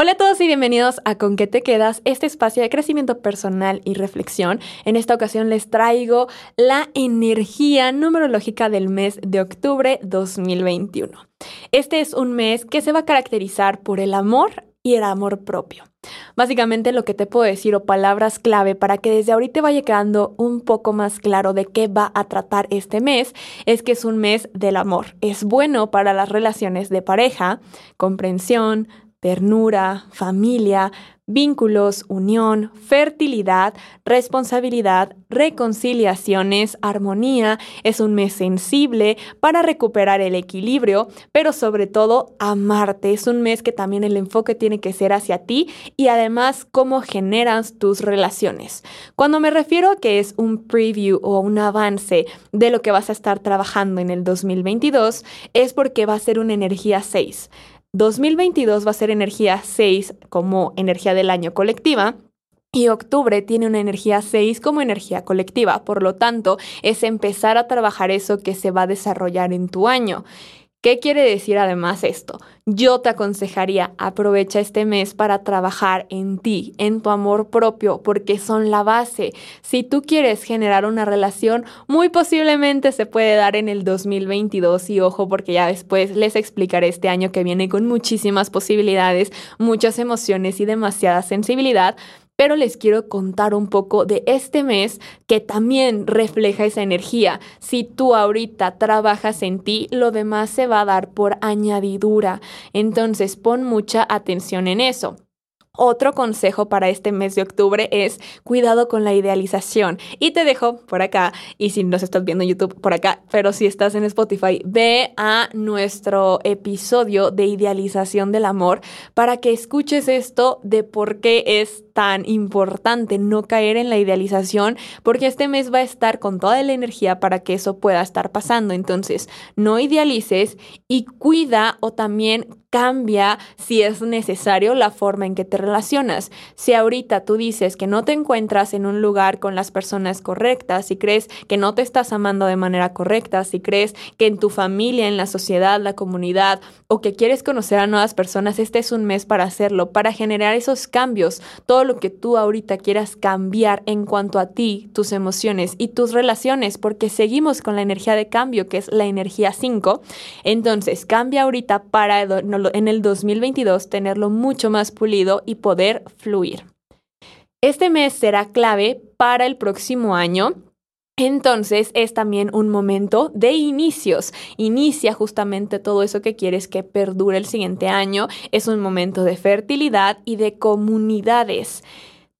Hola a todos y bienvenidos a Con qué te quedas, este espacio de crecimiento personal y reflexión. En esta ocasión les traigo la energía numerológica del mes de octubre 2021. Este es un mes que se va a caracterizar por el amor y el amor propio. Básicamente lo que te puedo decir o palabras clave para que desde ahorita vaya quedando un poco más claro de qué va a tratar este mes es que es un mes del amor. Es bueno para las relaciones de pareja, comprensión, ternura, familia, vínculos, unión, fertilidad, responsabilidad, reconciliaciones, armonía. Es un mes sensible para recuperar el equilibrio, pero sobre todo amarte. Es un mes que también el enfoque tiene que ser hacia ti y además cómo generas tus relaciones. Cuando me refiero a que es un preview o un avance de lo que vas a estar trabajando en el 2022, es porque va a ser una energía 6. 2022 va a ser energía 6 como energía del año colectiva. Y octubre tiene una energía 6 como energía colectiva, por lo tanto, es empezar a trabajar eso que se va a desarrollar en tu año. ¿Qué quiere decir además esto? Yo te aconsejaría, aprovecha este mes para trabajar en ti, en tu amor propio, porque son la base. Si tú quieres generar una relación, muy posiblemente se puede dar en el 2022 y ojo, porque ya después les explicaré este año que viene con muchísimas posibilidades, muchas emociones y demasiada sensibilidad, pero les quiero contar un poco de este mes que también refleja esa energía. Si tú ahorita trabajas en ti, lo demás se va a dar por añadidura. Entonces pon mucha atención en eso. Otro consejo para este mes de octubre es cuidado con la idealización. Y te dejo por acá, y si nos estás viendo en YouTube, por acá, pero si estás en Spotify, ve a nuestro episodio de idealización del amor para que escuches esto de por qué es tan importante no caer en la idealización, porque este mes va a estar con toda la energía para que eso pueda estar pasando. Entonces, no idealices y cuida o también cambia si es necesario la forma en que te relacionas. Si ahorita tú dices que no te encuentras en un lugar con las personas correctas, si crees que no te estás amando de manera correcta, si crees que en tu familia, en la sociedad, la comunidad o que quieres conocer a nuevas personas, este es un mes para hacerlo, para generar esos cambios, todo lo que tú ahorita quieras cambiar en cuanto a ti, tus emociones y tus relaciones, porque seguimos con la energía de cambio, que es la energía 5. Entonces, cambia ahorita para en el 2022 tenerlo mucho más pulido y poder fluir. Este mes será clave para el próximo año entonces es también un momento de inicios. Inicia justamente todo eso que quieres que perdure el siguiente año. Es un momento de fertilidad y de comunidades.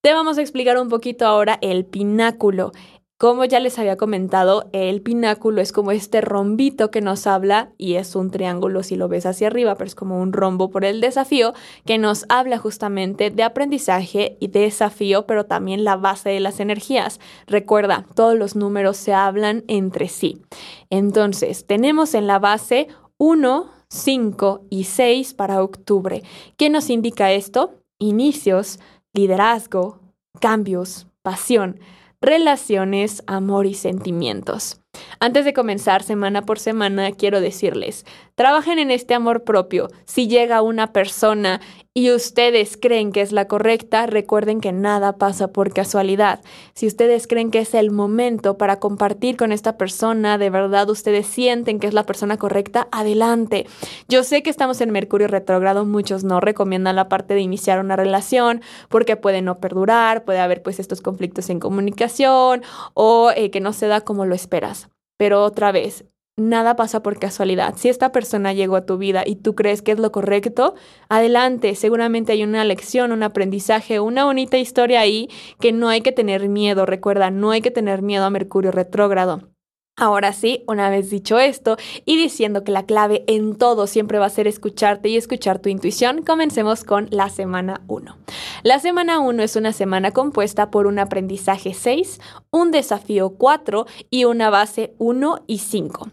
Te vamos a explicar un poquito ahora el pináculo. Como ya les había comentado, el pináculo es como este rombito que nos habla, y es un triángulo si lo ves hacia arriba, pero es como un rombo por el desafío, que nos habla justamente de aprendizaje y de desafío, pero también la base de las energías. Recuerda, todos los números se hablan entre sí. Entonces, tenemos en la base 1, 5 y 6 para octubre. ¿Qué nos indica esto? Inicios, liderazgo, cambios, pasión relaciones, amor y sentimientos. Antes de comenzar semana por semana, quiero decirles, trabajen en este amor propio. Si llega una persona y ustedes creen que es la correcta, recuerden que nada pasa por casualidad. Si ustedes creen que es el momento para compartir con esta persona, de verdad ustedes sienten que es la persona correcta, adelante. Yo sé que estamos en Mercurio retrógrado, muchos no recomiendan la parte de iniciar una relación porque puede no perdurar, puede haber pues estos conflictos en comunicación o eh, que no se da como lo esperas. Pero otra vez, nada pasa por casualidad. Si esta persona llegó a tu vida y tú crees que es lo correcto, adelante. Seguramente hay una lección, un aprendizaje, una bonita historia ahí que no hay que tener miedo. Recuerda, no hay que tener miedo a Mercurio retrógrado. Ahora sí, una vez dicho esto y diciendo que la clave en todo siempre va a ser escucharte y escuchar tu intuición, comencemos con la semana 1. La semana 1 es una semana compuesta por un aprendizaje 6, un desafío 4 y una base 1 y 5.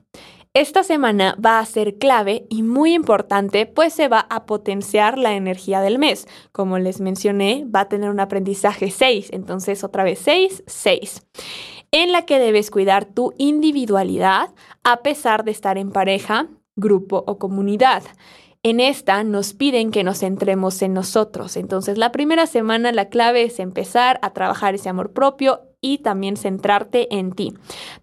Esta semana va a ser clave y muy importante, pues se va a potenciar la energía del mes. Como les mencioné, va a tener un aprendizaje 6, entonces otra vez 6, 6 en la que debes cuidar tu individualidad a pesar de estar en pareja, grupo o comunidad. En esta nos piden que nos centremos en nosotros. Entonces, la primera semana la clave es empezar a trabajar ese amor propio y también centrarte en ti.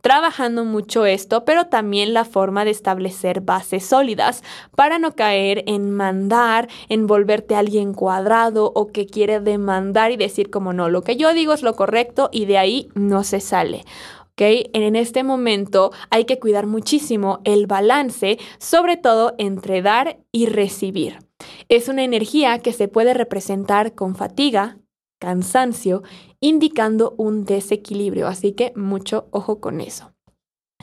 Trabajando mucho esto, pero también la forma de establecer bases sólidas para no caer en mandar, en volverte alguien cuadrado o que quiere demandar y decir como no, lo que yo digo es lo correcto y de ahí no se sale. En este momento hay que cuidar muchísimo el balance, sobre todo entre dar y recibir. Es una energía que se puede representar con fatiga, cansancio, indicando un desequilibrio, así que mucho ojo con eso.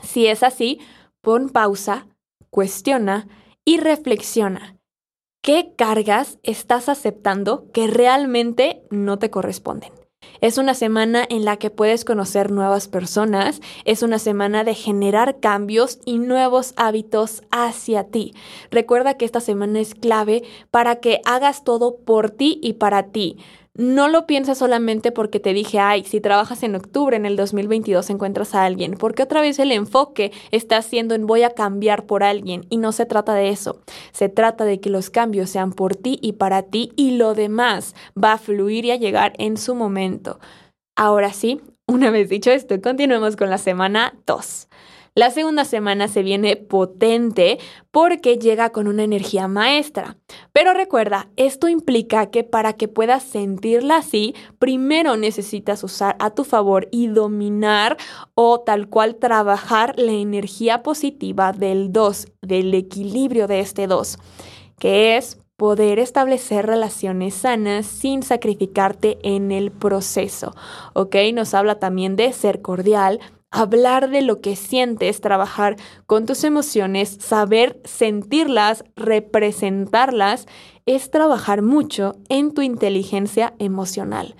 Si es así, pon pausa, cuestiona y reflexiona. ¿Qué cargas estás aceptando que realmente no te corresponden? Es una semana en la que puedes conocer nuevas personas, es una semana de generar cambios y nuevos hábitos hacia ti. Recuerda que esta semana es clave para que hagas todo por ti y para ti. No lo piensas solamente porque te dije, ay, si trabajas en octubre en el 2022 encuentras a alguien, porque otra vez el enfoque está haciendo en voy a cambiar por alguien y no se trata de eso. Se trata de que los cambios sean por ti y para ti y lo demás va a fluir y a llegar en su momento. Ahora sí, una vez dicho esto, continuemos con la semana 2. La segunda semana se viene potente porque llega con una energía maestra. Pero recuerda, esto implica que para que puedas sentirla así, primero necesitas usar a tu favor y dominar o tal cual trabajar la energía positiva del 2, del equilibrio de este 2, que es poder establecer relaciones sanas sin sacrificarte en el proceso. ¿Ok? Nos habla también de ser cordial, hablar de lo que sientes, trabajar con tus emociones, saber sentirlas, representarlas, es trabajar mucho en tu inteligencia emocional.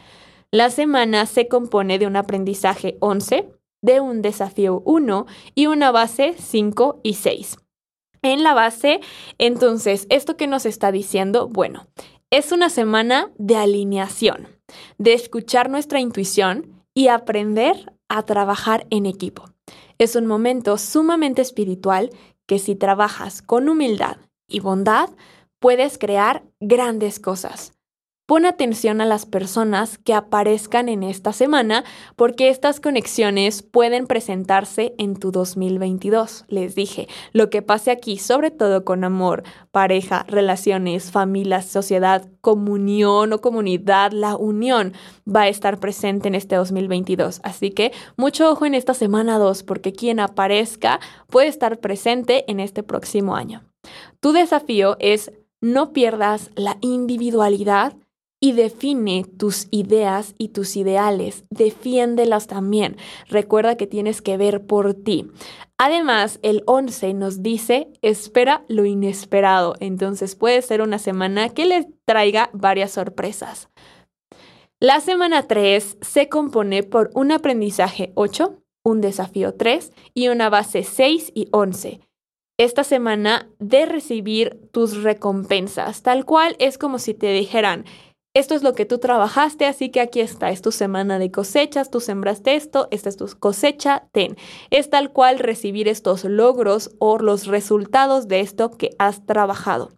La semana se compone de un aprendizaje 11, de un desafío 1 y una base 5 y 6. En la base, entonces, ¿esto que nos está diciendo? Bueno, es una semana de alineación, de escuchar nuestra intuición y aprender a trabajar en equipo. Es un momento sumamente espiritual que si trabajas con humildad y bondad, puedes crear grandes cosas. Pon atención a las personas que aparezcan en esta semana porque estas conexiones pueden presentarse en tu 2022. Les dije, lo que pase aquí, sobre todo con amor, pareja, relaciones, familia, sociedad, comunión o comunidad, la unión va a estar presente en este 2022. Así que mucho ojo en esta semana 2 porque quien aparezca puede estar presente en este próximo año. Tu desafío es no pierdas la individualidad y define tus ideas y tus ideales. Defiéndelas también. Recuerda que tienes que ver por ti. Además, el 11 nos dice, espera lo inesperado. Entonces puede ser una semana que le traiga varias sorpresas. La semana 3 se compone por un aprendizaje 8, un desafío 3 y una base 6 y 11 esta semana de recibir tus recompensas. Tal cual es como si te dijeran, esto es lo que tú trabajaste, así que aquí está, es tu semana de cosechas, tú sembraste esto, esta es tu cosecha, ten. Es tal cual recibir estos logros o los resultados de esto que has trabajado.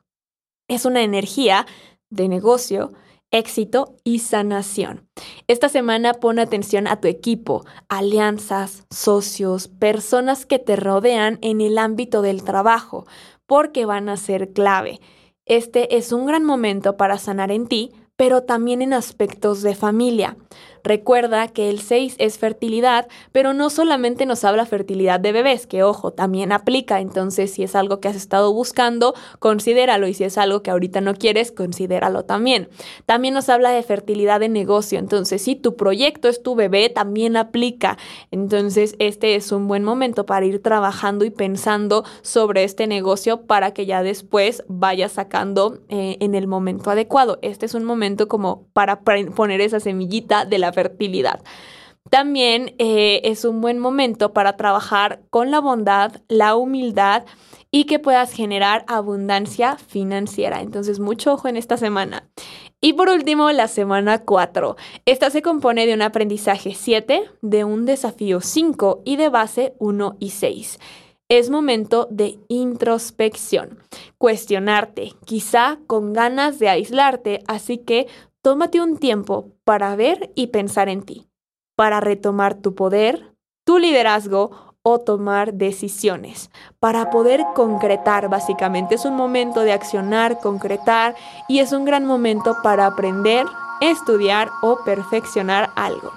Es una energía de negocio, éxito y sanación. Esta semana pon atención a tu equipo, alianzas, socios, personas que te rodean en el ámbito del trabajo, porque van a ser clave. Este es un gran momento para sanar en ti, pero también en aspectos de familia. Recuerda que el 6 es fertilidad, pero no solamente nos habla fertilidad de bebés, que ojo, también aplica. Entonces, si es algo que has estado buscando, considéralo. Y si es algo que ahorita no quieres, considéralo también. También nos habla de fertilidad de negocio. Entonces, si tu proyecto es tu bebé, también aplica. Entonces, este es un buen momento para ir trabajando y pensando sobre este negocio para que ya después vayas sacando eh, en el momento adecuado. Este es un momento como para poner esa semillita de la fertilidad. También eh, es un buen momento para trabajar con la bondad, la humildad y que puedas generar abundancia financiera. Entonces, mucho ojo en esta semana. Y por último, la semana 4. Esta se compone de un aprendizaje 7, de un desafío 5 y de base 1 y 6. Es momento de introspección, cuestionarte, quizá con ganas de aislarte, así que tómate un tiempo para ver y pensar en ti, para retomar tu poder, tu liderazgo o tomar decisiones para poder concretar básicamente. Es un momento de accionar, concretar y es un gran momento para aprender, estudiar o perfeccionar algo.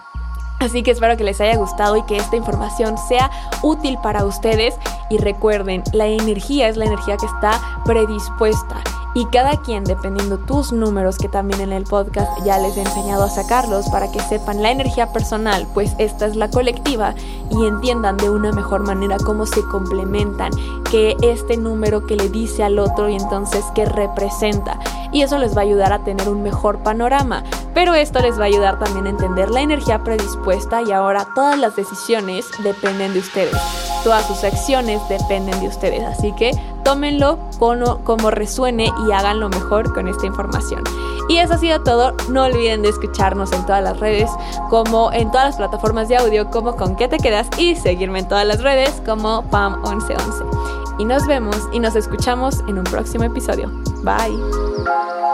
Así que espero que les haya gustado y que esta información sea útil para ustedes. Y recuerden, la energía es la energía que está predispuesta y cada quien, dependiendo tus números, que también en el podcast ya les he enseñado a sacarlos para que sepan la energía personal, pues esta es la colectiva y entiendan de una mejor manera cómo se complementan, que este número que le dice al otro y entonces qué representa. Y eso les va a ayudar a tener un mejor panorama. Pero esto les va a ayudar también a entender la energía predispuesta y ahora todas las decisiones dependen de ustedes. Todas sus acciones dependen de ustedes. Así que tómenlo como, como resuene y hagan lo mejor con esta información. Y eso ha sido todo. No olviden de escucharnos en todas las redes, como en todas las plataformas de audio, como con qué te quedas y seguirme en todas las redes como PAM1111. Y nos vemos y nos escuchamos en un próximo episodio. Bye.